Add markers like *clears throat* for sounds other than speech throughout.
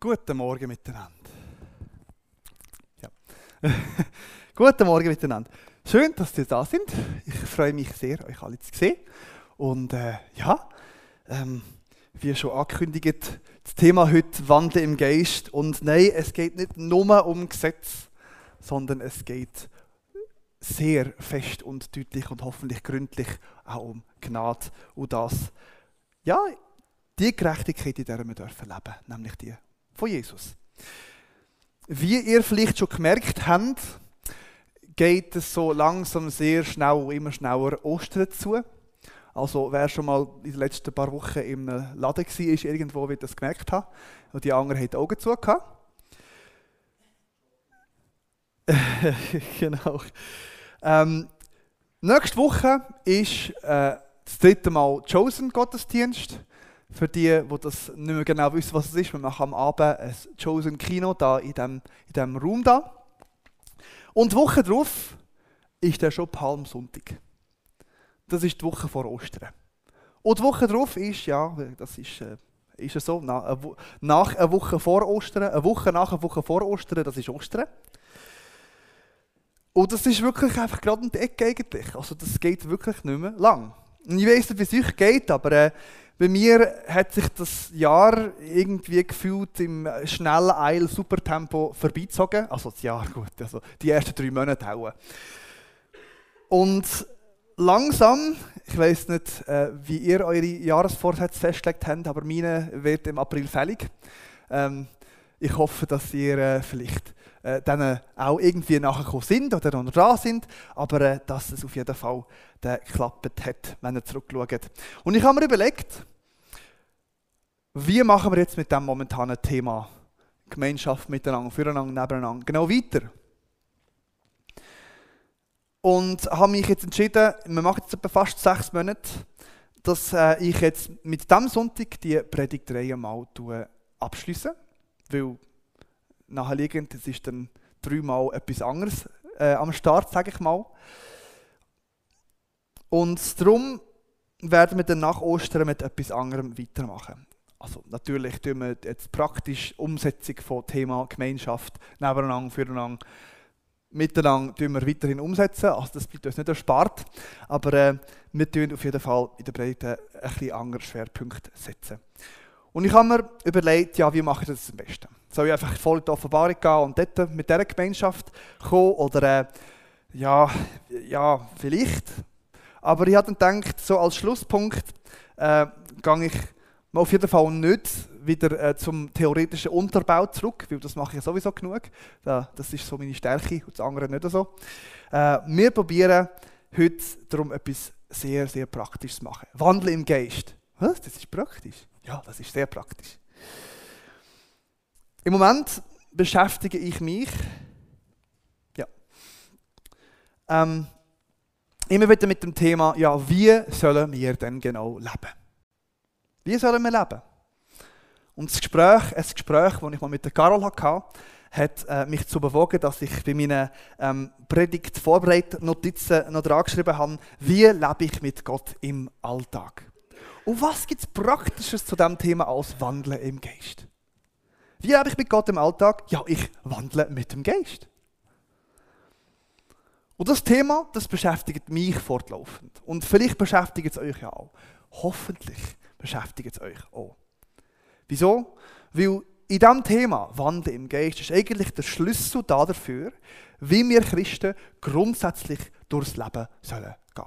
Guten Morgen miteinander. Ja. *laughs* Guten Morgen miteinander. Schön, dass ihr da sind. Ich freue mich sehr, euch alle zu sehen. Und äh, ja, ähm, wie schon angekündigt, das Thema heute Wandel im Geist. Und nein, es geht nicht nur um Gesetz, sondern es geht sehr fest und deutlich und hoffentlich gründlich auch um Gnade und das, ja, die Gerechtigkeit, in der wir dürfen leben, nämlich die von Jesus. Wie ihr vielleicht schon gemerkt habt, geht es so langsam sehr schnell, immer schneller Ostern zu. Also wer schon mal in den letzten paar Wochen im Laden war, ist irgendwo wird das gemerkt haben. Und die anderen haben die Augen zu *laughs* genau. Ähm, nächste Woche ist äh, das dritte Mal Chosen Gottesdienst. Für die, die das nicht mehr genau wissen, was es ist, wir machen am Abend ein Chosen Kino da in diesem in dem Raum da. Und die Woche darauf ist dann schon Palmsonntag. Das ist die Woche vor Ostern. Und die Woche darauf ist, ja, das ist, äh, ist so, nach, nach einer Woche vor Ostern, eine Woche nach einer Woche vor Ostern, das ist Ostern. Und das ist wirklich einfach gerade um die Ecke eigentlich. Also das geht wirklich nicht mehr lang. Ich weiß nicht, wie es euch geht, aber äh, bei mir hat sich das Jahr irgendwie gefühlt im schnellen Eil Supertempo vorbeizogen. Also das Jahr, gut, also die ersten drei Monate auch. Und langsam, ich weiß nicht, äh, wie ihr eure Jahresvorsätze festgelegt habt, aber meine wird im April fällig. Ähm, ich hoffe, dass ihr äh, vielleicht äh, dann auch irgendwie nachgekommen sind oder noch dran sind, aber äh, dass es auf jeden Fall der geklappt hat, wenn ihr zurückschaut. Und ich habe mir überlegt, wie machen wir jetzt mit dem momentanen Thema Gemeinschaft miteinander, füreinander, nebeneinander genau weiter? Und habe mich jetzt entschieden, wir machen jetzt fast sechs Monate, dass äh, ich jetzt mit diesem Sonntag die Predigtreihe mal abschließe, weil naheliegend, es ist dann dreimal etwas anderes äh, am Start, sage ich mal. Und darum werden wir dann nach Ostern mit etwas anderem weitermachen. Also natürlich tun wir jetzt praktisch Umsetzung von Thema Gemeinschaft nebeneinander, füreinander, miteinander tun wir weiterhin umsetzen. Also das bleibt uns nicht erspart. Aber äh, wir tun auf jeden Fall in der Breite ein bisschen andere Schwerpunkte setzen. Und ich habe mir überlegt, ja, wie mache ich das am besten? Soll ich einfach voll in die Offenbarung gehen und dort mit dieser Gemeinschaft kommen? Oder äh, ja, ja, vielleicht. Aber ich habe dann gedacht, so als Schlusspunkt äh, gehe ich mal auf jeden Fall nicht wieder äh, zum theoretischen Unterbau zurück, weil das mache ich sowieso genug. das ist so meine Stärke und das andere nicht so. Äh, wir probieren heute darum etwas sehr, sehr Praktisches zu machen. Wandel im Geist. Was? Das ist praktisch? Ja, das ist sehr praktisch. Im Moment beschäftige ich mich ja, ähm, immer wieder mit dem Thema, ja, wie sollen wir denn genau leben? Wie sollen wir leben? Und das Gespräch, ein Gespräch, das ich mal mit der Carol hatte, hat äh, mich zu bewogen, dass ich bei meinen ähm, Predigt Notizen noch dran geschrieben habe, wie lebe ich mit Gott im Alltag? Und was gibt es Praktisches zu diesem Thema als Wandeln im Geist? Wie lebe ich mit Gott im Alltag? Ja, ich wandle mit dem Geist. Und das Thema, das beschäftigt mich fortlaufend. Und vielleicht beschäftigt es euch ja auch. Hoffentlich beschäftigt es euch auch. Wieso? Weil in diesem Thema, Wandel im Geist, ist eigentlich der Schlüssel dafür, wie wir Christen grundsätzlich durchs Leben sollen gehen.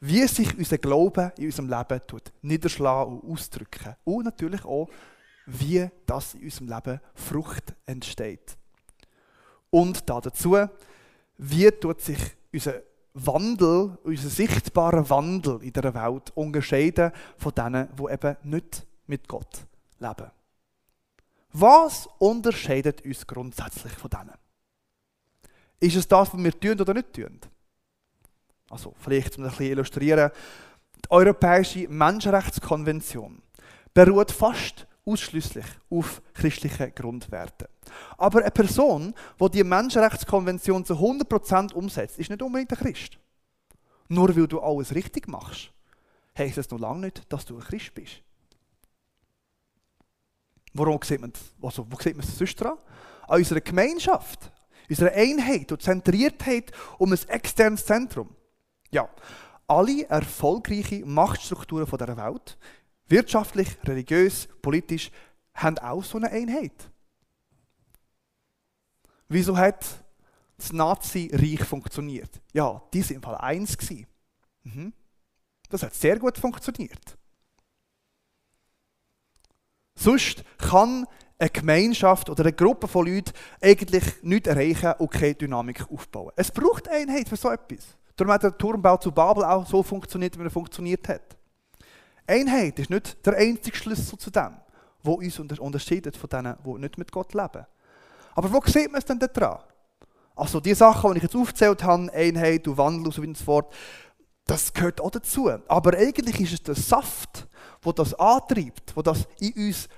Wie sich unser Glaube in unserem Leben tut, niederschlagen und ausdrücken. Und natürlich auch, wie das in unserem Leben Frucht entsteht. Und dazu, wie tut sich unser Wandel, unser sichtbarer Wandel in der Welt unterscheiden von denen, die eben nicht mit Gott leben. Was unterscheidet uns grundsätzlich von denen? Ist es das, was wir tun oder nicht tun? Also, vielleicht um das ein bisschen illustrieren. Die Europäische Menschenrechtskonvention beruht fast ausschließlich auf christlichen Grundwerten. Aber eine Person, die die Menschenrechtskonvention zu 100% umsetzt, ist nicht unbedingt ein Christ. Nur weil du alles richtig machst, heisst es noch lange nicht, dass du ein Christ bist. Warum sieht man das? Also, wo sieht man das sonst dran? An unserer Gemeinschaft, unserer Einheit und Zentriertheit um ein externes Zentrum. Ja, alle erfolgreichen Machtstrukturen dieser Welt, wirtschaftlich, religiös, politisch, haben auch so eine Einheit. Wieso hat das Nazi-Reich funktioniert? Ja, die sind im Fall eins. Mhm. Das hat sehr gut funktioniert. Sonst kann eine Gemeinschaft oder eine Gruppe von Leuten eigentlich nichts erreichen und keine Dynamik aufbauen. Es braucht Einheit für so etwas. Darum hat der Turmbau zu Babel auch so funktioniert, wie er funktioniert hat. Einheit ist nicht der einzige Schlüssel zu dem, wo uns unterscheidet von denen, die nicht mit Gott leben. Aber wo sieht man es denn daran? Also die Sachen, die ich jetzt aufgezählt habe, Einheit und Wandel und so weiter das gehört auch dazu. Aber eigentlich ist es der Saft, wo das antreibt, wo das in uns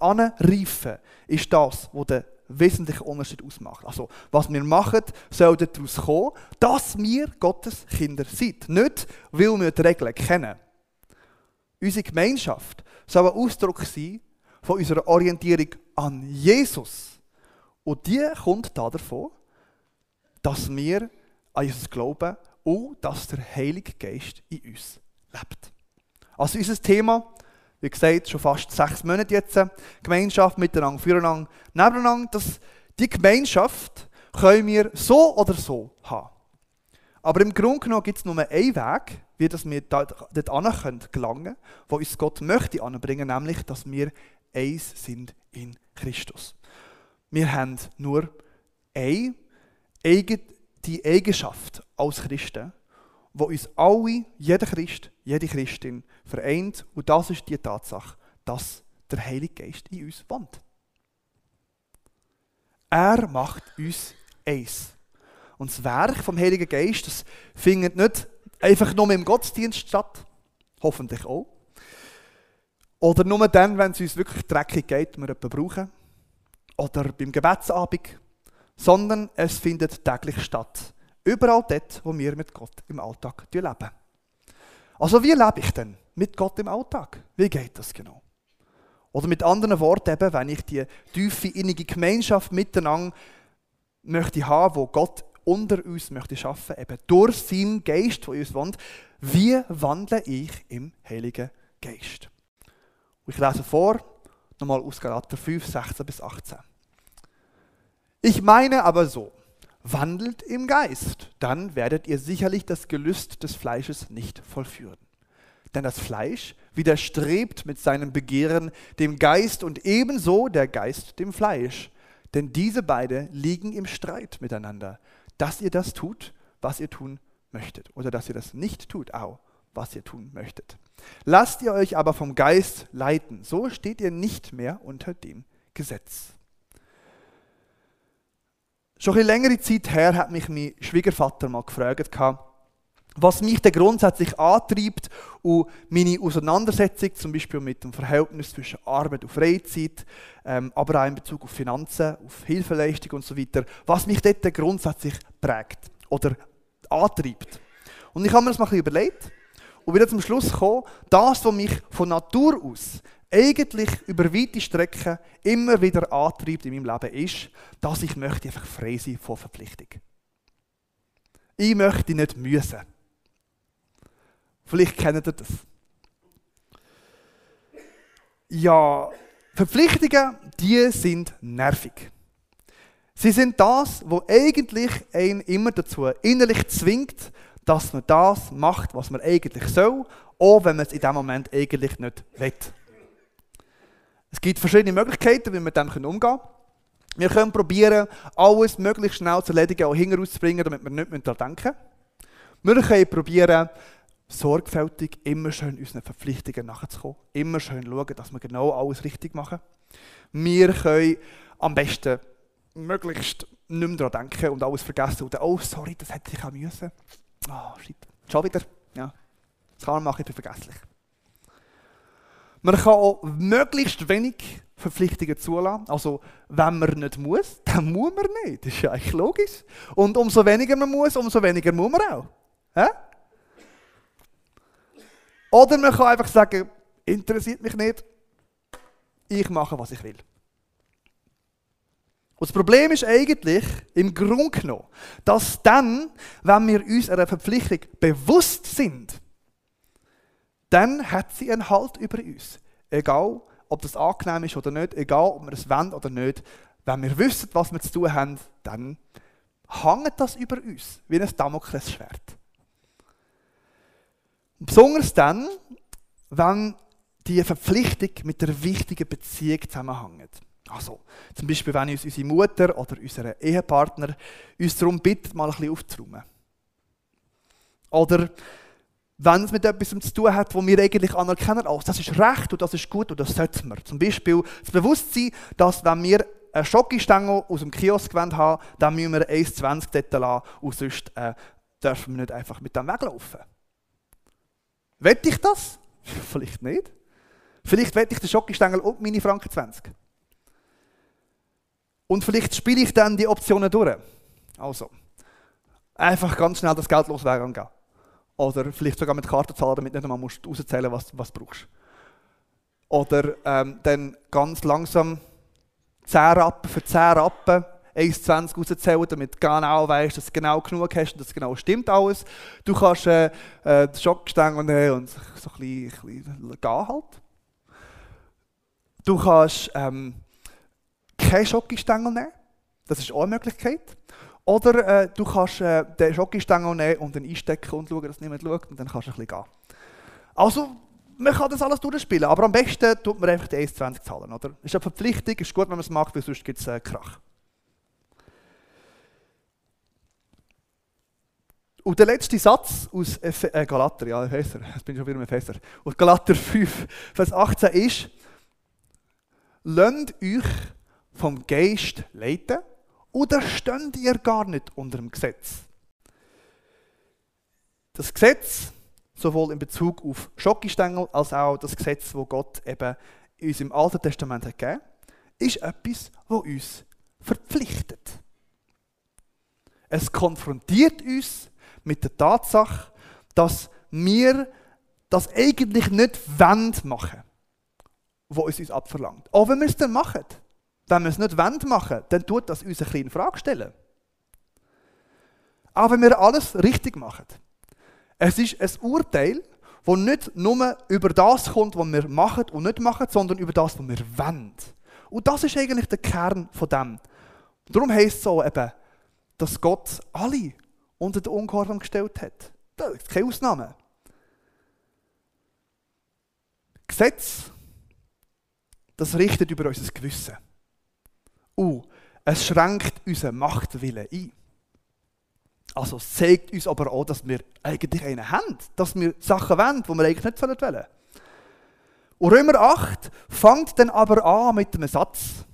anreifen, ist das, was den wesentlichen Unterschied ausmacht. Also, was wir machen, soll daraus kommen, dass wir Gottes Kinder sind. Nicht, weil wir die Regeln kennen. Unsere Gemeinschaft soll ein Ausdruck sein von unserer Orientierung an Jesus. Und die kommt davon, dass wir an Jesus glauben und dass der Heilige Geist in uns lebt. Also unser Thema, wie gesagt, schon fast sechs Monate jetzt, Gemeinschaft miteinander, füreinander, nebeneinander, dass die Gemeinschaft können wir so oder so haben. Aber im Grunde genommen gibt es nur einen Weg, wie dass wir dort gelangen können, wo uns Gott möchte anbringen, nämlich, dass wir eins sind in Christus. Wir haben nur eine, die Eigenschaft als Christen, wo uns alle, jeder Christ, jede Christin vereint. Und das ist die Tatsache, dass der Heilige Geist in uns wohnt. Er macht uns eins. Und das Werk vom Heiligen Geist, das findet nicht einfach nur im Gottesdienst statt, hoffentlich auch. Oder nur dann, wenn es uns wirklich dreckig geht und wir jemanden brauchen. Oder beim Gebetsabend. Sondern es findet täglich statt. Überall dort, wo wir mit Gott im Alltag leben. Also wie lebe ich denn mit Gott im Alltag? Wie geht das genau? Oder mit anderen Worten, eben, wenn ich die tiefe, innige Gemeinschaft miteinander möchte haben, wo Gott unter uns möchte schaffen, eben durch seinen Geist, der in uns wohnt, wie wandle ich im Heiligen Geist? Ich lese vor, nochmal aus Galater 5, 16 bis 18. Ich meine aber so, wandelt im Geist, dann werdet ihr sicherlich das Gelüst des Fleisches nicht vollführen. Denn das Fleisch widerstrebt mit seinem Begehren dem Geist und ebenso der Geist dem Fleisch. Denn diese beide liegen im Streit miteinander, dass ihr das tut, was ihr tun möchtet, oder dass ihr das nicht tut, auch was ihr tun möchtet. Lasst ihr euch aber vom Geist leiten, so steht ihr nicht mehr unter dem Gesetz. Schon eine längere Zeit her hat mich mein Schwiegervater mal gefragt, was mich denn grundsätzlich antreibt und meine Auseinandersetzung zum Beispiel mit dem Verhältnis zwischen Arbeit und Freizeit, ähm, aber auch in Bezug auf Finanzen, auf Hilfeleistung und so weiter, was mich dort grundsätzlich prägt oder antreibt. Und ich habe mir das mal ein bisschen überlegt und wieder zum Schluss gekommen, das, was mich von Natur aus eigentlich über weite Strecken immer wieder antreibt in meinem Leben, ist, dass ich möchte einfach frei sein von Verpflichtung. Ich möchte nicht müssen. Vielleicht kennt ihr das. Ja, Verpflichtungen, die sind nervig. Sie sind das, was eigentlich einen immer dazu innerlich zwingt, dass man das macht, was man eigentlich soll, auch wenn man es in dem Moment eigentlich nicht will. Es gibt verschiedene Möglichkeiten, wie wir mit dem umgehen können. Wir können probieren, alles möglichst schnell zu erledigen und hinterauszubringen, damit wir nicht daran denken. Wir können probieren, sorgfältig immer schön unseren Verpflichtungen nachzukommen. Immer schön schauen, dass wir genau alles richtig machen. Wir können am besten möglichst nicht mehr daran denken und alles vergessen. Und oh, sorry, das hätte ich auch müssen. Oh, shit. Schon wieder. Ja. Das kann man machen, ich bin vergesslich. Man kann auch möglichst wenig Verpflichtungen zulassen. Also, wenn man nicht muss, dann muss man nicht. Das ist ja eigentlich logisch. Und umso weniger man muss, umso weniger muss man auch. Hä? Oder man kann einfach sagen, interessiert mich nicht. Ich mache, was ich will. Und das Problem ist eigentlich, im Grunde genommen, dass dann, wenn wir uns einer Verpflichtung bewusst sind, dann hat sie einen Halt über uns. Egal, ob das angenehm ist oder nicht, egal, ob wir es wollen oder nicht. Wenn wir wissen, was wir zu tun haben, dann hängt das über uns, wie ein Damoklesschwert. Besonders dann, wenn die Verpflichtung mit der wichtigen Beziehung zusammenhängt. Also, zum Beispiel, wenn uns unsere Mutter oder unser Ehepartner uns darum bittet, mal ein bisschen aufzuräumen. Oder wenn es mit etwas zu tun hat, wo wir eigentlich anerkennen, oh, das ist recht und das ist gut und das sollten wir. Zum Beispiel das Bewusstsein, dass wenn wir eine Schokostange aus dem Kiosk haben dann müssen wir 1,20 dort lassen und sonst äh, dürfen wir nicht einfach mit dem weglaufen. Wette ich das? *laughs* Vielleicht nicht. Vielleicht wette ich den Schokostängel und meine Franken 20. Und vielleicht spiele ich dann die Optionen durch. Also, einfach ganz schnell das Geld loswerden gehen. Oder vielleicht sogar mit Karte zahlen, damit du nicht einmal musst rauszählen was, was du brauchst. Oder ähm, dann ganz langsam 10 Rappen für 10 Rappen 1,20 rauszählen, damit du genau weißt, dass du genau genug hast und dass genau stimmt alles. Du kannst äh, äh, den Schockstängel nehmen und so ein bisschen, ein bisschen gehen halt. Du kannst ähm, keinen Schokostängel nehmen. Das ist auch eine Möglichkeit. Oder äh, du kannst äh, den Schokostängel nehmen und dann einstecken und schauen, dass niemand schaut und dann kannst du ein bisschen gehen. Also, man kann das alles durchspielen, aber am besten tut man einfach die 1,20 zahlen. Oder? Ist eine Verpflichtung, ist gut, wenn man es macht, weil sonst gibt es äh, Krach. Und der letzte Satz aus Efe, äh, Galater, ja, Epheser, jetzt bin ich schon wieder im Epheser. Und Galater *laughs* 5, Vers 18 ist, Lasst euch vom Geist leiten oder steht ihr gar nicht unter dem Gesetz? Das Gesetz, sowohl in Bezug auf Schokistängel als auch das Gesetz, wo Gott eben uns im Alten Testament hat gegeben, ist etwas, wo uns verpflichtet. Es konfrontiert uns mit der Tatsache, dass wir das eigentlich nicht machen wollen, was es uns abverlangt. Auch wenn wir es dann machen. Wenn wir es nicht machen dann tut das uns eine kleine Frage stellen. Auch wenn wir alles richtig machen. Es ist ein Urteil, das nicht nur über das kommt, was wir machen und nicht machen, sondern über das, was wir wollen. Und das ist eigentlich der Kern von dem. Darum heisst es so eben, dass Gott alle unter den Ungehorsam gestellt hat. Das ist keine Ausnahme. Gesetz, das richtet über unser Gewissen. Und es schränkt unseren Machtwillen ein. Also es zeigt uns aber auch, dass wir eigentlich einen haben, dass wir Sachen wollen, die wir eigentlich nicht wollen sollen. Und Römer 8 fängt dann aber an mit einem Satz,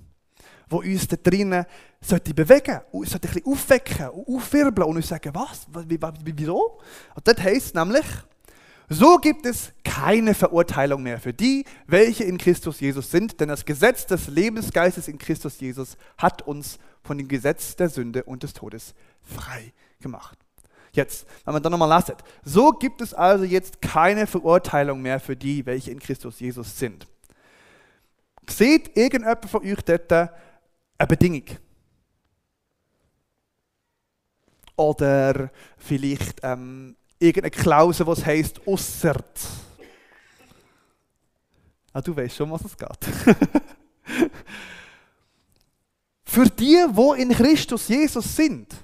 wo uns da drinnen sollte bewegen sollte ein bisschen aufwecken und aufwirbeln und uns sagen, was, wieso? Und dort heisst nämlich, so gibt es keine Verurteilung mehr für die, welche in Christus Jesus sind, denn das Gesetz des Lebensgeistes in Christus Jesus hat uns von dem Gesetz der Sünde und des Todes frei gemacht. Jetzt, wenn man dann nochmal lasst, so gibt es also jetzt keine Verurteilung mehr für die, welche in Christus Jesus sind. Seht irgendjemand von euch dort eine Bedingung? Oder vielleicht ähm, irgendeine Klausel, was heißt aussert. Ah, du weißt schon, was es geht. *laughs* Für die, wo in Christus Jesus sind,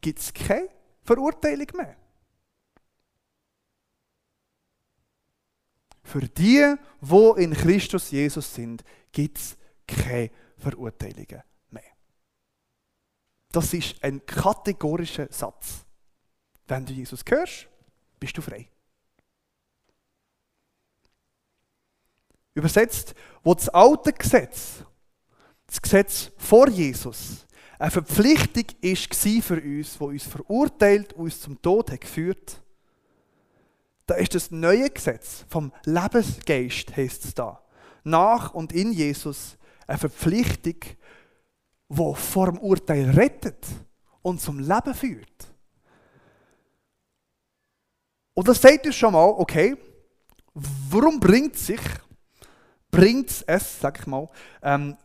gibt es keine Verurteilung mehr. Für die, wo in Christus Jesus sind, gibt es keine Verurteilungen. Das ist ein kategorischer Satz. Wenn du Jesus hörst, bist du frei. Übersetzt, wo das alte Gesetz, das Gesetz vor Jesus, eine Verpflichtung war für uns, wo uns verurteilt und uns zum Tod hat geführt, da ist das neue Gesetz vom Lebensgeist, heißt es da, nach und in Jesus eine Verpflichtung, die vor dem Urteil rettet und zum Leben führt. Und das sagt uns schon mal, okay, warum bringt sich bringt es, sag ich mal, ähm,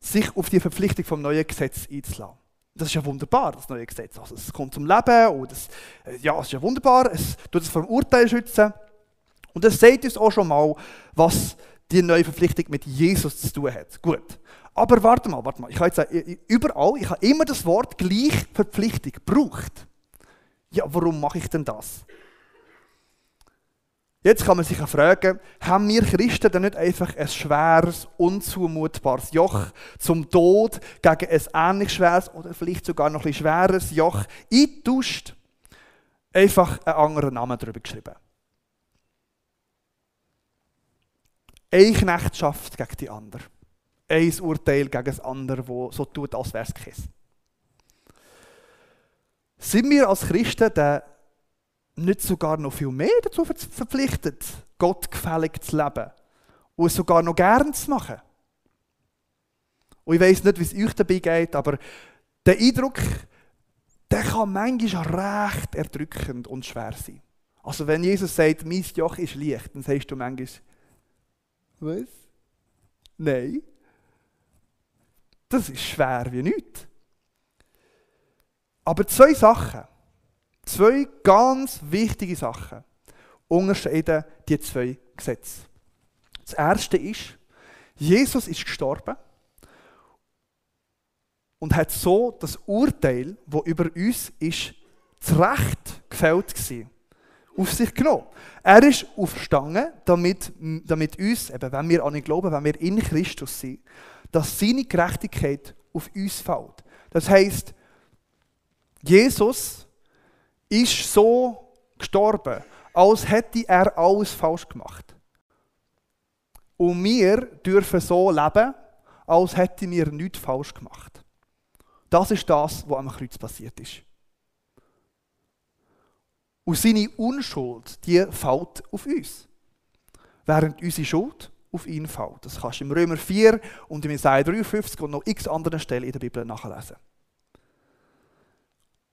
sich auf die Verpflichtung vom neuen Gesetz einzulassen. Das ist ja wunderbar, das neue Gesetz. Also es kommt zum Leben und es, äh, ja, es ist ja wunderbar, es tut es vom Urteil schützen. Und es sagt uns auch schon mal, was die neue Verpflichtung mit Jesus zu tun hat. Gut. Aber warte mal, warte mal. Ich habe jetzt sagen, überall, ich habe immer das Wort gleich Verpflichtung gebraucht. Ja, warum mache ich denn das? Jetzt kann man sich fragen, haben wir Christen denn nicht einfach ein schweres, unzumutbares Joch zum Tod gegen ein ähnlich schweres oder vielleicht sogar noch ein schweres Joch eingetauscht? Einfach einen anderen Namen darüber geschrieben. Eine Knechtschaft gegen die andere. Ein Urteil gegen das andere, das so tut, als wäre es kein. Sind wir als Christen denn nicht sogar noch viel mehr dazu verpflichtet, Gott gefällig zu leben und es sogar noch gern zu machen. Und ich weiß nicht, wie es euch dabei geht, aber der Eindruck, der kann manchmal recht erdrückend und schwer sein. Also wenn Jesus sagt, mein Joch ist leicht, dann sagst du manchmal, was? Nein. Das ist schwer wie nichts. Aber zwei Sachen Zwei ganz wichtige Sachen unterscheiden die zwei Gesetze. Das erste ist, Jesus ist gestorben und hat so das Urteil, wo über uns ist, zu Recht gefällt war, auf sich genommen. Er ist aufgestanden, damit, damit uns, eben, wenn wir an ihn glauben, wenn wir in Christus sind, dass seine Gerechtigkeit auf uns fällt. Das heißt, Jesus ist so gestorben, als hätte er alles falsch gemacht. Und wir dürfen so leben, als hätten wir nichts falsch gemacht. Das ist das, was am Kreuz passiert ist. Und seine Unschuld, die fällt auf uns. Während unsere Schuld auf ihn fällt. Das kannst du im Römer 4 und im Isaiah 53 und noch x anderen Stellen in der Bibel nachlesen.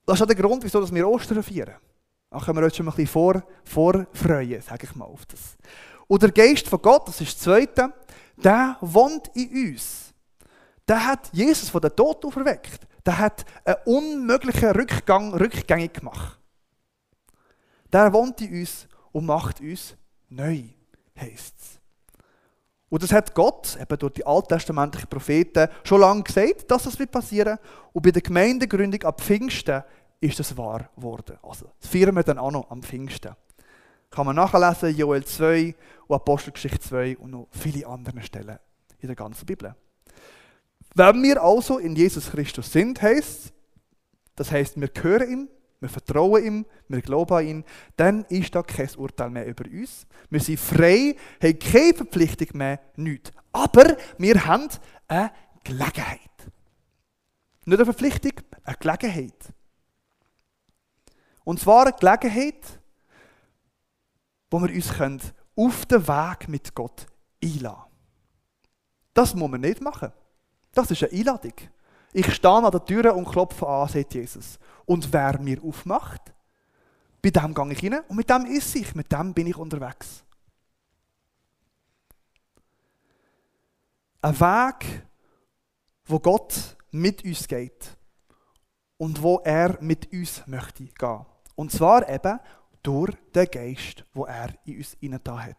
Das ist auch der Grund, wieso wir Ostern feiern. Da können wir uns schon ein bisschen vor, vorfreuen, sage ich mal, auf das. Und der Geist von Gott, das ist das Zweite, der wohnt in uns. Der hat Jesus von den Tod auferweckt. Der hat einen unmöglichen Rückgang rückgängig gemacht. Der wohnt in uns und macht uns neu, heisst es. Und das hat Gott, eben durch die alttestamentlichen Propheten, schon lange gesagt, dass das wird. Und bei der Gemeindegründung ab Pfingsten ist das wahr geworden. Also, das feiern wir dann auch noch am Pfingsten. Kann man nachlesen, Joel 2 und Apostelgeschichte 2 und noch viele andere Stellen in der ganzen Bibel. Wenn wir also in Jesus Christus sind, heißt das heißt, wir gehören ihm, wir vertrauen ihm, wir glauben an ihn, dann ist da kein Urteil mehr über uns. Wir sind frei, haben keine Verpflichtung mehr, nichts. Aber wir haben eine Gelegenheit. Nicht eine Verpflichtung, eine Gelegenheit. Und zwar eine Gelegenheit, wo wir uns können auf den Weg mit Gott einladen Das muss man nicht machen. Das ist eine Einladung. Ich stehe an der Tür und klopfe an, sagt Jesus. Und wer mir aufmacht, bei dem gehe ich rein und mit dem ist ich, mit dem bin ich unterwegs. Ein Weg, wo Gott mit uns geht und wo er mit uns möchte gehen. Und zwar eben durch den Geist, wo er in uns hineingetan hat.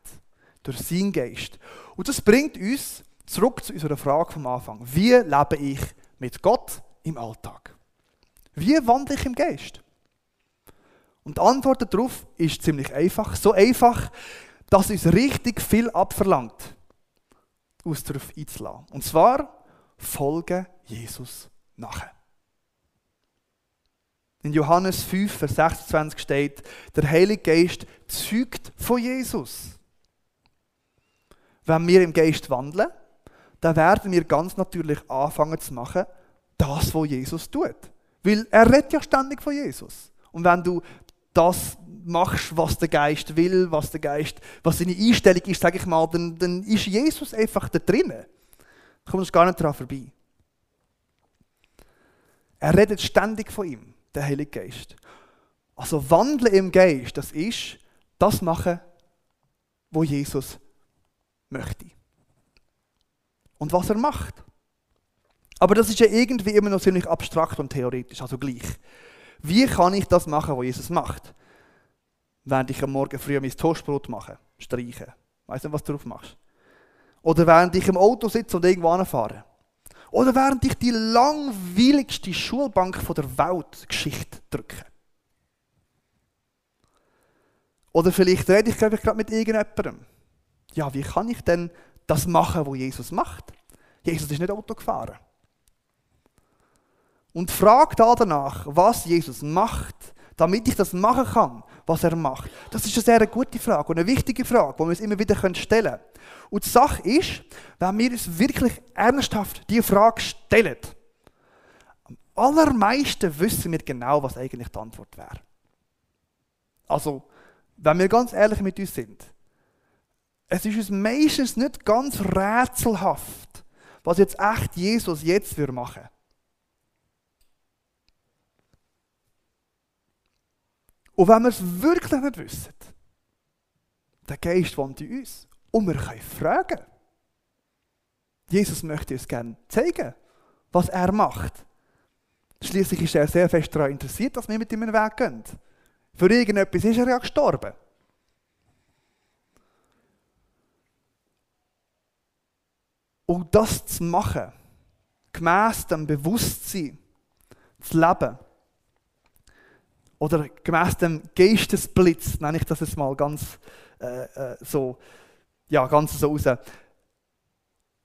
Durch seinen Geist. Und das bringt uns zurück zu unserer Frage vom Anfang. Wie lebe ich mit Gott im Alltag? Wie wandle ich im Geist? Und die Antwort darauf ist ziemlich einfach. So einfach, dass uns richtig viel abverlangt, uns darauf einzulassen. Und zwar, folge Jesus nachher. In Johannes 5, Vers 26 steht, der Heilige Geist zeugt von Jesus. Wenn wir im Geist wandeln, dann werden wir ganz natürlich anfangen zu machen, das, was Jesus tut. Weil er redet ja ständig von Jesus. Und wenn du das machst, was der Geist will, was der Geist, was seine Einstellung ist, sage ich mal, dann, dann ist Jesus einfach da drinnen. Du kommst gar nicht daran vorbei. Er redet ständig von ihm der Heilige Geist. Also wandeln im Geist, das ist das machen, wo Jesus möchte. und was er macht. Aber das ist ja irgendwie immer noch ziemlich abstrakt und theoretisch, also gleich. Wie kann ich das machen, was Jesus macht? Während ich am Morgen früh mein Toastbrot mache, streichen. Weißt du, was du drauf machst? Oder während ich im Auto sitze und irgendwo anfahre. Oder während ich die langweiligste Schulbank der Welt Geschichte drücke. Oder vielleicht rede ich gerade mit irgendjemandem. Ja, wie kann ich denn das machen, was Jesus macht? Jesus ist nicht Auto gefahren. Und frag da danach, was Jesus macht, damit ich das machen kann, was er macht. Das ist eine sehr gute Frage und eine wichtige Frage, die wir uns immer wieder stellen können. Und die Sache ist, wenn wir uns wirklich ernsthaft diese Frage stellen, am allermeisten wissen wir genau, was eigentlich die Antwort wäre. Also, wenn wir ganz ehrlich mit uns sind, es ist uns meistens nicht ganz rätselhaft, was jetzt echt Jesus jetzt machen würde. Und wenn wir es wirklich nicht wissen, der Geist wohnt in uns. Und wir können fragen. Jesus möchte uns gerne zeigen, was er macht. Schließlich ist er sehr fest daran interessiert, dass wir mit ihm einen Weg gehen. Für irgendetwas ist er ja gestorben. Und das zu machen, gemäss dem Bewusstsein, zu leben, oder gemäß dem Geistesblitz, nenne ich das jetzt mal ganz äh, äh, so, ja, ganz so raus.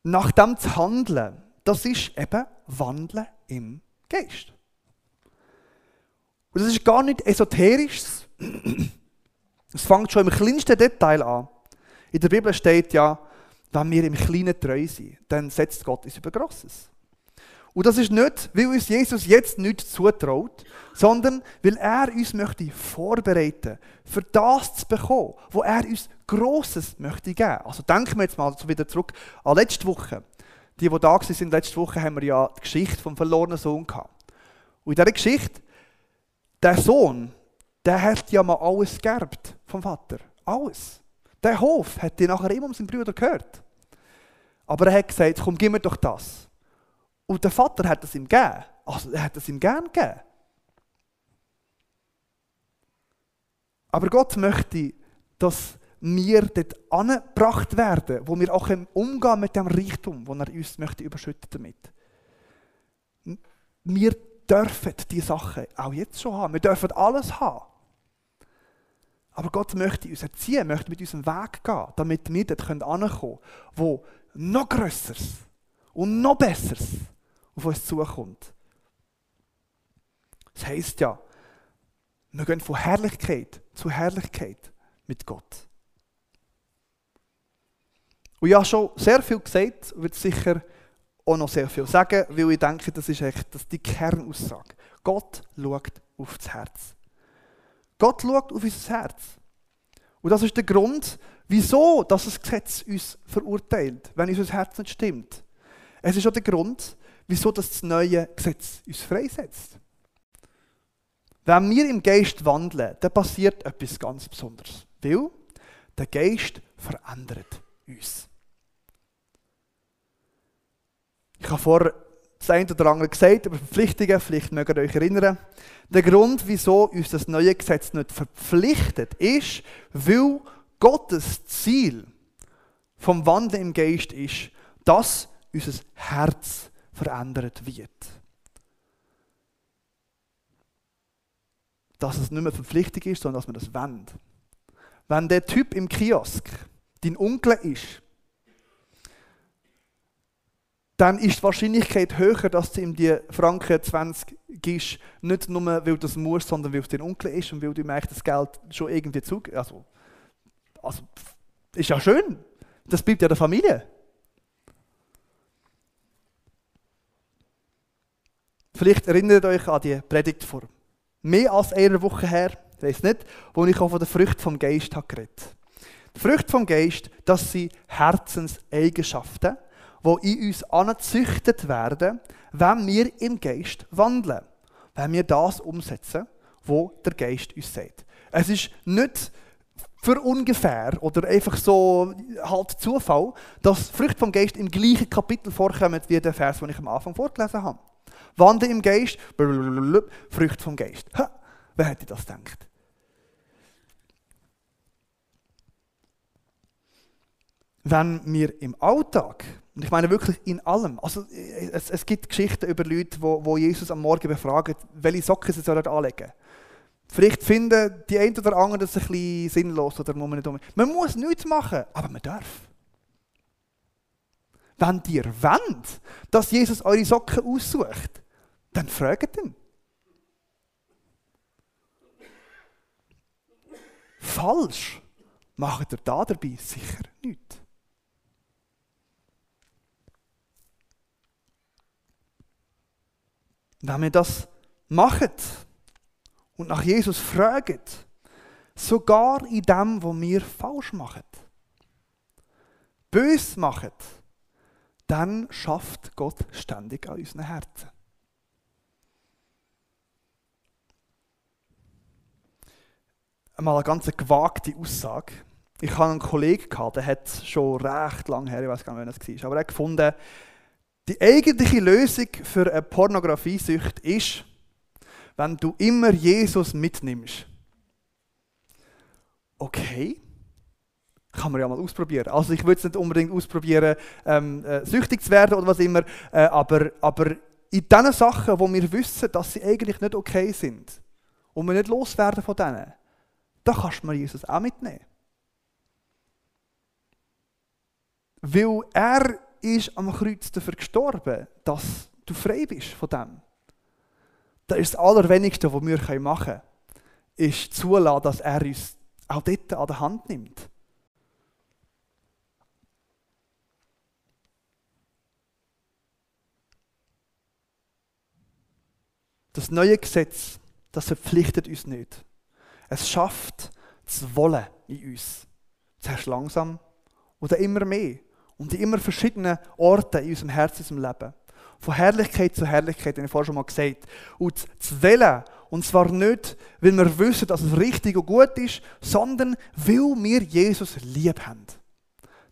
Nach dem zu handeln, das ist eben Wandeln im Geist. Und das ist gar nicht esoterisch. Es fängt schon im kleinsten Detail an. In der Bibel steht ja, wenn wir im Kleinen treu sind, dann setzt Gott uns über Grosses. Und das ist nicht, weil uns Jesus jetzt nichts zutraut, sondern weil er uns möchte vorbereiten, für das zu bekommen, wo er uns Grosses möchte geben. Also denken wir jetzt mal wieder zurück an letzte Woche. Die, die da sind, letzte Woche haben wir ja die Geschichte vom verlorenen Sohn gehabt. Und in dieser Geschichte, der Sohn, der hat ja mal alles geerbt vom Vater. Alles. Der Hof hat die nachher immer um seinen Bruder gehört. Aber er hat gesagt, komm, gib mir doch das. Und der Vater hat es ihm gegeben. Also er hat es ihm gern gegeben. Aber Gott möchte, dass wir dort angebracht werden, wo wir auch im Umgang mit dem Reichtum, wo er uns möchte überschütten damit. Wir dürfen die Sachen auch jetzt schon haben. Wir dürfen alles haben. Aber Gott möchte uns erziehen, möchte mit unserem Weg gehen, damit wir dort ankommen können, wo noch Größeres und noch Besseres auf uns zukommt. Das heisst ja, wir gehen von Herrlichkeit zu Herrlichkeit mit Gott. Und ich habe schon sehr viel gesagt, wird sicher auch noch sehr viel sagen, weil ich denke, das ist echt das ist die Kernaussage. Gott schaut auf das Herz. Gott schaut auf unser Herz. Und das ist der Grund, wieso das Gesetz uns verurteilt, wenn unser Herz nicht stimmt. Es ist auch der Grund, wieso das neue Gesetz uns freisetzt. Wenn wir im Geist wandeln, dann passiert etwas ganz Besonderes. Weil der Geist verändert uns. Ich habe vorher das eine oder andere gesagt über Verpflichtungen, vielleicht mögt ihr euch erinnern. Der Grund, wieso uns das neue Gesetz nicht verpflichtet, ist, weil Gottes Ziel vom Wandeln im Geist ist, dass unser Herz verändert wird. Dass es nicht mehr Verpflichtung ist, sondern dass man das wendet. Wenn der Typ im Kiosk dein Onkel ist, dann ist die Wahrscheinlichkeit höher, dass du ihm die Franken 20 gibst, nicht nur, weil du das musst, sondern weil es dein Onkel ist und weil du ihm das Geld schon irgendwie zugibst. Also, also, ist ja schön. Das bleibt ja der Familie. Vielleicht erinnert ihr euch an die Predigt vor mehr als einer Woche her, ich weiß nicht, wo ich auch von der Frucht vom Geist habe geredet. Die Frucht vom Geist, das sind Herzenseigenschaften, die in uns angezüchtet werden, wenn wir im Geist wandeln. Wenn wir das umsetzen, wo der Geist uns sagt. Es ist nicht für ungefähr oder einfach so halt Zufall, dass Früchte vom Geist im gleichen Kapitel vorkommen wie der Vers, den ich am Anfang vorgelesen habe. Wandel im Geist, Früchte vom Geist. Ha, wer hätte das gedacht? Wenn wir im Alltag, und ich meine wirklich in allem, also es, es gibt Geschichten über Leute, wo, wo Jesus am Morgen befragen, welche Socken sie sollen anlegen. Vielleicht finden die einen oder anderen das ein bisschen sinnlos oder muss man nicht um. Man muss nichts machen, aber man darf. Wenn ihr wollt, dass Jesus eure Socken aussucht, dann fragt ihn. Falsch macht er da dabei sicher nichts. Wenn wir das machen, und nach Jesus fragen, sogar in dem, was wir falsch machen, bös machen, dann schafft Gott ständig an unseren Herzen. Einmal eine ganz gewagte Aussage. Ich hatte einen Kollegen, der hat schon recht lange her, ich weiß gar nicht, wann es war, aber er hat gefunden, die eigentliche Lösung für eine Pornografiesucht ist, wenn du immer Jesus mitnimmst. Okay, kann man ja mal ausprobieren. Also ich würde es nicht unbedingt ausprobieren, ähm, äh, süchtig zu werden oder was immer, äh, aber, aber in den Sachen, wo wir wissen, dass sie eigentlich nicht okay sind und wir nicht loswerden von denen, da kannst du mir Jesus auch mitnehmen. Weil er ist am Kreuz dafür gestorben, dass du frei bist von dem. Das ist das Allerwenigste, was wir machen können, ist zulassen, dass er uns auch dort an der Hand nimmt. Das neue Gesetz, das verpflichtet uns nicht. Es schafft das Wollen in uns. Zuerst langsam oder immer mehr. Und in immer verschiedenen Orten in unserem Herzen, in unserem Leben. Von Herrlichkeit zu Herrlichkeit, habe ich vorher schon mal gesagt. Und zu wählen, und zwar nicht, weil wir wissen, dass es richtig und gut ist, sondern weil wir Jesus lieb haben.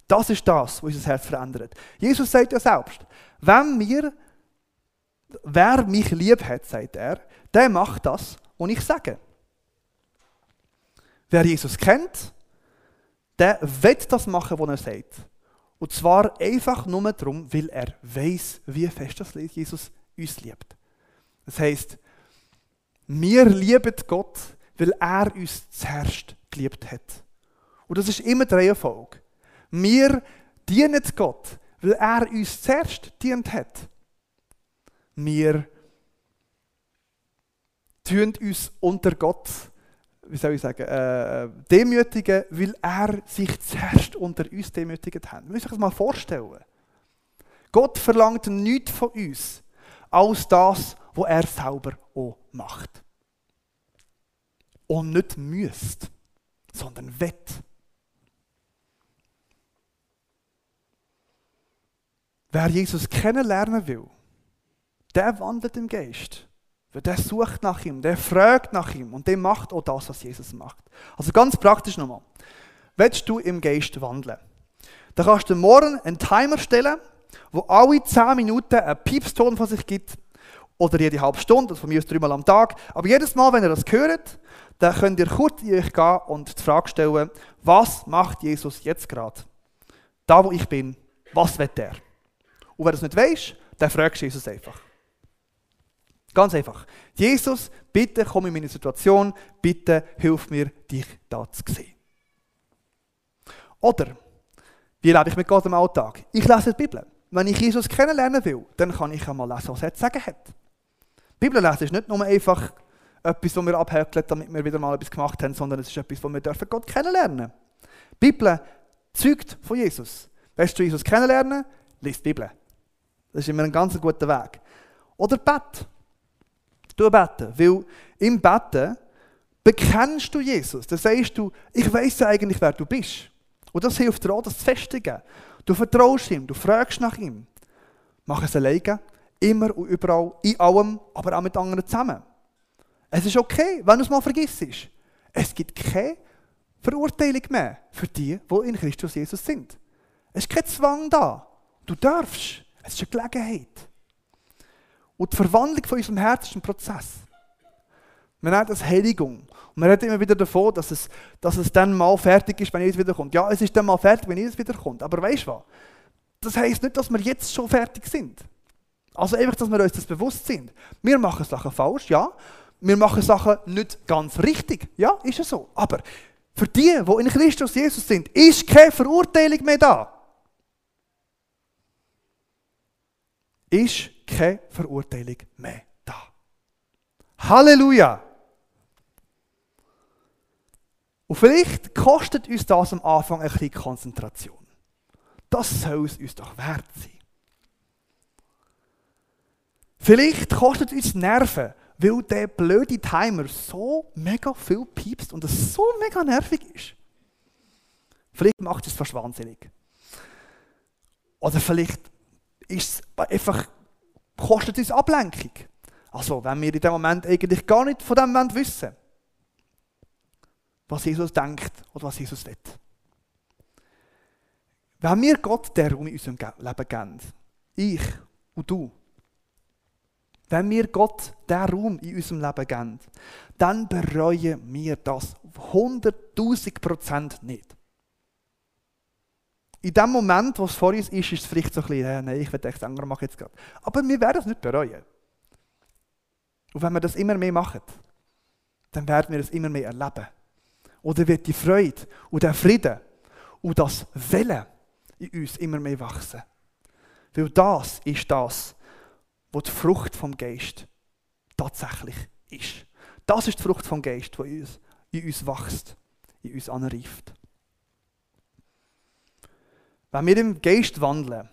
Das ist das, was unser Herz verändert. Jesus sagt ja selbst, wenn mir, wer mich lieb hat, sagt er, der macht das, was ich sage. Wer Jesus kennt, der wird das machen, was er sagt. Und zwar einfach nur darum, weil er weiß, wie fest das Jesus uns liebt. Das heißt, wir lieben Gott, weil er uns zuerst geliebt hat. Und das ist immer die Reihenfolge. Wir dienen Gott, weil er uns zuerst dient hat. Wir tun uns unter Gott wie soll ich sagen, äh, demütigen, weil er sich zuerst unter uns demütigt hat. Wir müssen uns das mal vorstellen. Gott verlangt nichts von uns, als das, was er selber auch macht. Und nicht müsst, sondern wett. Wer Jesus kennenlernen will, der wandelt im Geist. Der sucht nach ihm, der fragt nach ihm und der macht auch das, was Jesus macht. Also ganz praktisch nochmal. Willst du im Geist wandeln? Dann kannst du morgen einen Timer stellen, wo alle 10 Minuten einen Piepston von sich gibt. Oder jede halbe Stunde, also von mir aus dreimal am Tag. Aber jedes Mal, wenn ihr das hört, dann könnt ihr kurz in euch gehen und die Frage stellen, was macht Jesus jetzt gerade? Da, wo ich bin, was will er? Und wer das nicht weiß, dann fragst du Jesus einfach. Ganz einfach. Jesus, bitte komm in meine Situation, bitte hilf mir, dich da zu sehen. Oder, wie lebe ich mit Gott im Alltag? Ich lese die Bibel. Wenn ich Jesus kennenlernen will, dann kann ich einmal lesen, was er zu sagen hat. Bibel lesen ist nicht nur einfach etwas, was wir abhäkeln, damit wir wieder mal etwas gemacht haben, sondern es ist etwas, wo wir dürfen Gott kennenlernen Die Bibel zeugt von Jesus. Willst du Jesus kennenlernen? Lies die Bibel. Das ist immer ein ganz guter Weg. Oder Bett. Du beten. Weil im Beten bekennst du Jesus. Dann sagst du, ich weiß eigentlich, wer du bist. Und das hilft dir auch, das zu festigen. Du vertraust ihm, du fragst nach ihm. Mach es alleine, immer und überall, in allem, aber auch mit anderen zusammen. Es ist okay, wenn du es mal vergisst. Es gibt keine Verurteilung mehr für die, die in Christus Jesus sind. Es ist kein Zwang da. Du darfst. Es ist eine Gelegenheit. Und die Verwandlung von unserem Herz ist ein Prozess. Wir nennen das Heiligung. Und man redet immer wieder davon, dass es, dass es dann mal fertig ist, wenn Jesus wiederkommt. Ja, es ist dann mal fertig, wenn Jesus wiederkommt. Aber weißt du was? Das heisst nicht, dass wir jetzt schon fertig sind. Also einfach, dass wir uns das bewusst sind. Wir machen Sachen falsch, ja. Wir machen Sachen nicht ganz richtig. Ja, ist es so. Aber für die, die in Christus Jesus sind, ist keine Verurteilung mehr da. Ist keine Verurteilung mehr da. Halleluja! Und vielleicht kostet uns das am Anfang ein bisschen Konzentration. Das soll es uns doch wert sein. Vielleicht kostet uns Nerven, weil der blöde Timer so mega viel piepst und es so mega nervig ist. Vielleicht macht es fast wahnsinnig. Oder vielleicht ist es einfach, kostet uns Ablenkung. Also, wenn wir in dem Moment eigentlich gar nicht von dem wissen was Jesus denkt oder was Jesus will. Wenn wir Gott der Raum in unserem Leben geben, ich und du, wenn wir Gott den Raum in unserem Leben geben, dann bereuen wir das 100.000 Prozent nicht. In dem Moment, wo es vor uns ist, ist es vielleicht so ein bisschen, äh, nein, ich will echt andere machen jetzt gerade. Aber wir werden es nicht bereuen. Und wenn wir das immer mehr machen, dann werden wir es immer mehr erleben. Oder wird die Freude und der Frieden und das Wille in uns immer mehr wachsen. Weil das ist das, was die Frucht vom Geist tatsächlich ist. Das ist die Frucht vom Geist, die in uns wächst, in uns anreift. Wenn wir im Geist wandeln,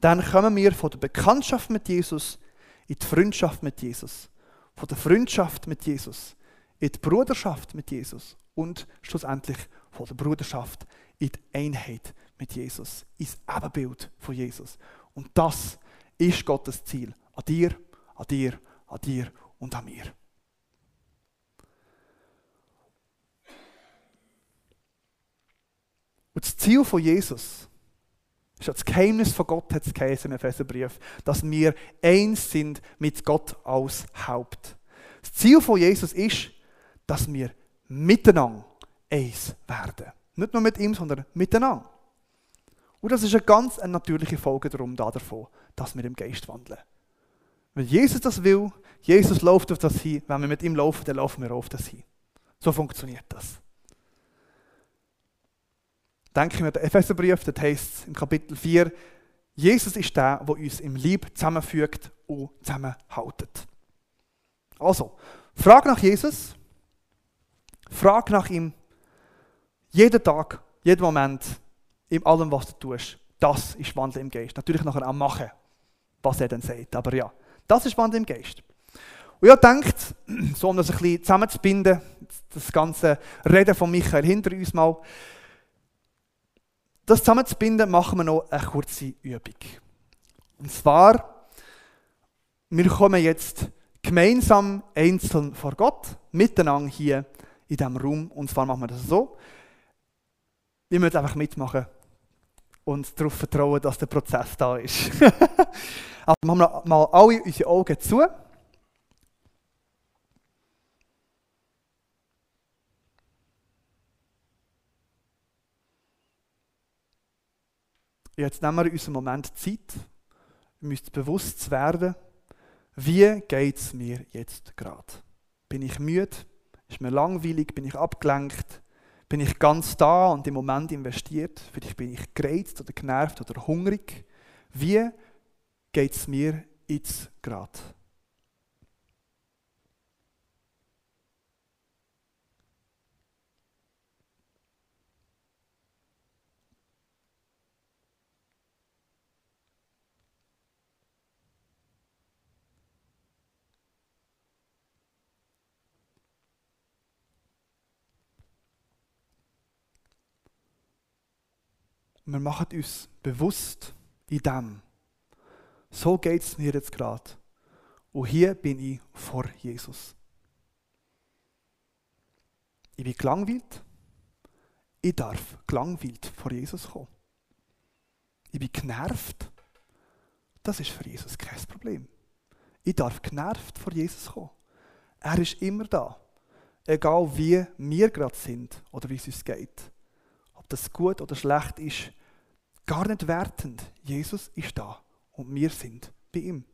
dann kommen wir von der Bekanntschaft mit Jesus in die Freundschaft mit Jesus. Von der Freundschaft mit Jesus in die Bruderschaft mit Jesus und schlussendlich von der Bruderschaft in die Einheit mit Jesus, ins Ebenbild von Jesus. Und das ist Gottes Ziel. An dir, an dir, an dir und an mir. Und das Ziel von Jesus ist das Geheimnis von Gott, hat es geheißen im Epheserbrief, dass wir eins sind mit Gott als Haupt. Das Ziel von Jesus ist, dass wir miteinander eins werden. Nicht nur mit ihm, sondern miteinander. Und das ist eine ganz natürliche Folge darum, davon, dass wir im Geist wandeln. Wenn Jesus das will, Jesus läuft auf das hin, wenn wir mit ihm laufen, dann laufen wir auf das hin. So funktioniert das. Denke ich mir, der Epheserbrief, das heißt im Kapitel 4, Jesus ist der, der uns im Lieb zusammenfügt und zusammenhaltet. Also, Frage nach Jesus, Frag nach ihm. Jeden Tag, jeden Moment, in allem, was du tust. Das ist Wandel im Geist. Natürlich nachher auch machen, was er dann sagt. Aber ja, das ist Wandel im Geist. Und ja, denkt, *clears throat* so um das ein bisschen zusammenzubinden, das ganze Reden von Michael hinter uns mal, das zusammenzubinden, machen wir noch eine kurze Übung. Und zwar, wir kommen jetzt gemeinsam einzeln vor Gott, miteinander hier in diesem Raum. Und zwar machen wir das so. Wir müssen einfach mitmachen und darauf vertrauen, dass der Prozess da ist. *laughs* also machen wir mal alle unsere Augen zu. Jetzt nehmen wir unseren Moment Zeit. Wir müssen bewusst werden, wie geht es mir jetzt gerade? Bin ich müde? Ist mir langweilig? Bin ich abgelenkt? Bin ich ganz da und im Moment investiert? Vielleicht bin ich gereizt oder genervt oder hungrig. Wie geht es mir jetzt gerade? Wir machen uns bewusst in dem. So geht es mir jetzt gerade. Und hier bin ich vor Jesus. Ich bin gelangweilt. Ich darf gelangweilt vor Jesus kommen. Ich bin genervt. Das ist für Jesus kein Problem. Ich darf genervt vor Jesus kommen. Er ist immer da. Egal wie wir gerade sind oder wie es uns geht. Ob das gut oder schlecht ist, gar nicht wertend. Jesus ist da und wir sind bei ihm.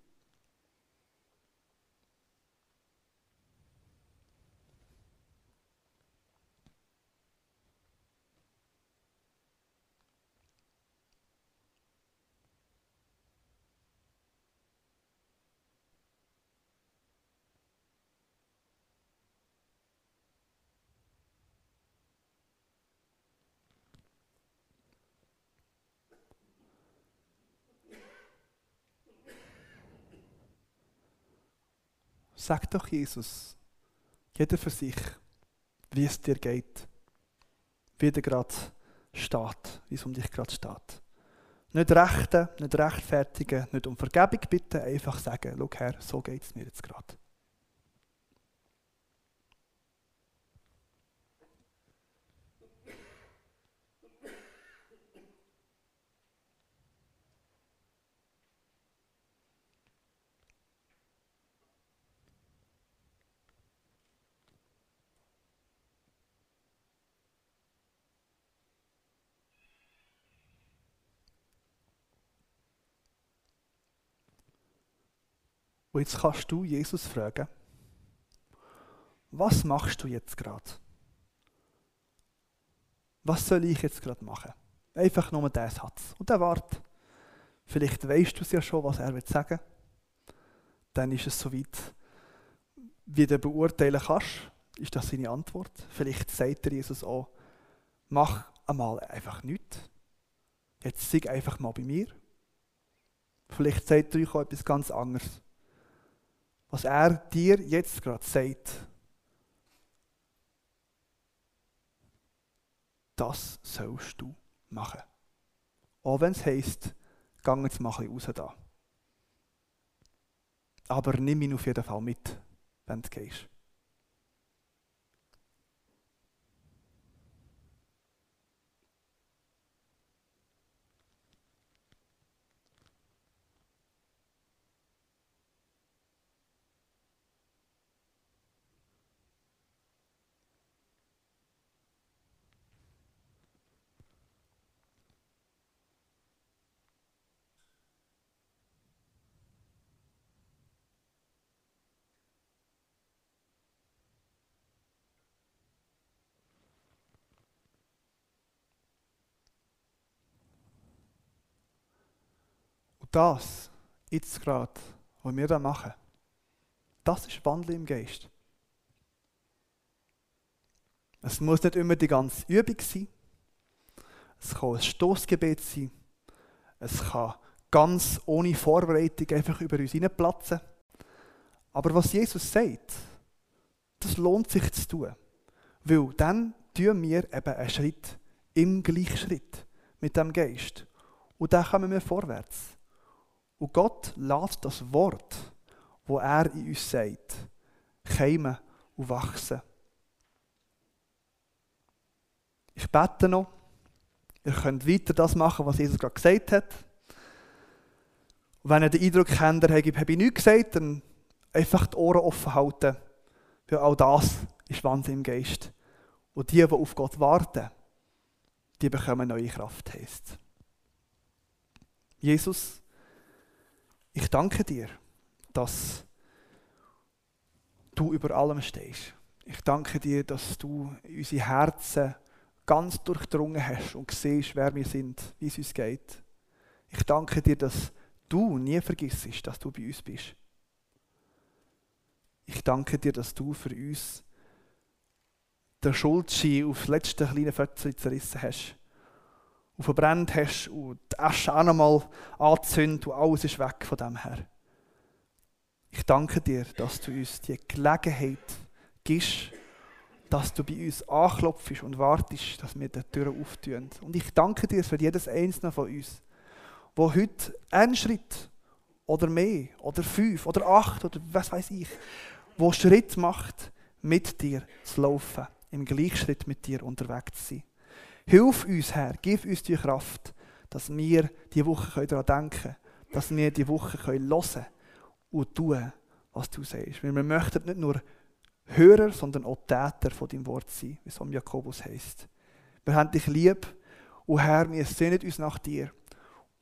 Sag doch Jesus, jeder für sich, wie es dir geht, wie dir gerade steht, wie es um dich gerade steht. Nicht rechten, nicht rechtfertigen, nicht um Vergebung bitten, einfach sagen, schau her, so geht es mir jetzt gerade. Und jetzt kannst du Jesus fragen, was machst du jetzt gerade? Was soll ich jetzt gerade machen? Einfach nur diesen Satz. Und er wartet. Vielleicht weißt du es ja schon, was er sagen will. Dann ist es soweit, wie du beurteilen kannst. Ist das seine Antwort? Vielleicht sagt er Jesus auch, mach einmal einfach nichts. Jetzt sei einfach mal bei mir. Vielleicht sagt er euch auch etwas ganz anderes was er dir jetzt gerade sagt, das sollst du machen. Auch wenn es heisst, gang jetzt mal raus da. Aber nimm ihn auf jeden Fall mit, wenn du gehst. Das, jetzt gerade, was wir da machen, das ist Wandel im Geist. Es muss nicht immer die ganze Übung sein. Es kann ein Stoßgebet sein. Es kann ganz ohne Vorbereitung einfach über uns hineinplatzen. Aber was Jesus sagt, das lohnt sich zu tun. Weil dann tun wir eben einen Schritt im Gleichschritt mit dem Geist. Und dann kommen wir vorwärts. Und Gott lässt das Wort, wo er in uns sagt, keimen und wachsen. Ich bete noch. Ihr könnt weiter das machen, was Jesus gerade gesagt hat. Und wenn ihr den Eindruck habt, habe ich nichts gesagt, dann einfach die Ohren offen halten. Weil auch das ist Wahnsinn im Geist. Und die, die auf Gott warten, die bekommen neue Kraft, heisst. Jesus, ich danke dir, dass du über allem stehst. Ich danke dir, dass du unsere Herzen ganz durchdrungen hast und siehst, wer wir sind, wie es uns geht. Ich danke dir, dass du nie vergisst, dass du bei uns bist. Ich danke dir, dass du für uns den Schuldschein aufs letzte kleine Fötzchen zerrissen hast und verbrennt hast und die Asche auch nochmal anzündet und alles ist weg von dem her. Ich danke dir, dass du uns die Gelegenheit gibst, dass du bei uns anklopfst und wartest, dass wir die Türen auftun. Und ich danke dir für jedes einzelne von uns, wo heute einen Schritt oder mehr oder fünf oder acht oder was weiß ich, wo Schritt macht, mit dir zu laufen, im Gleichschritt mit dir unterwegs zu sein. Hilf uns, Herr, gib uns die Kraft, dass wir die Woche daran denken können, dass wir die Woche hören können und tun, was du sagst. Weil wir möchten nicht nur Hörer, sondern auch Täter von deinem Wort sein, wie es am Jakobus heißt. Wir haben dich lieb und Herr, wir sehnen uns nach dir.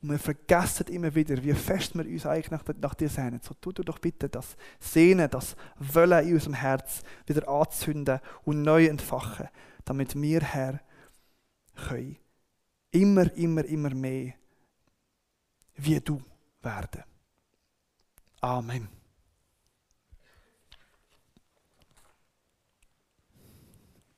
Und wir vergessen immer wieder, wie fest wir uns eigentlich nach, nach dir sehnen. So tu doch bitte das Sehnen, das Wollen in unserem Herz wieder anzünden und neu entfachen, damit wir, Herr, können immer, immer, immer mehr wie du werden. Amen.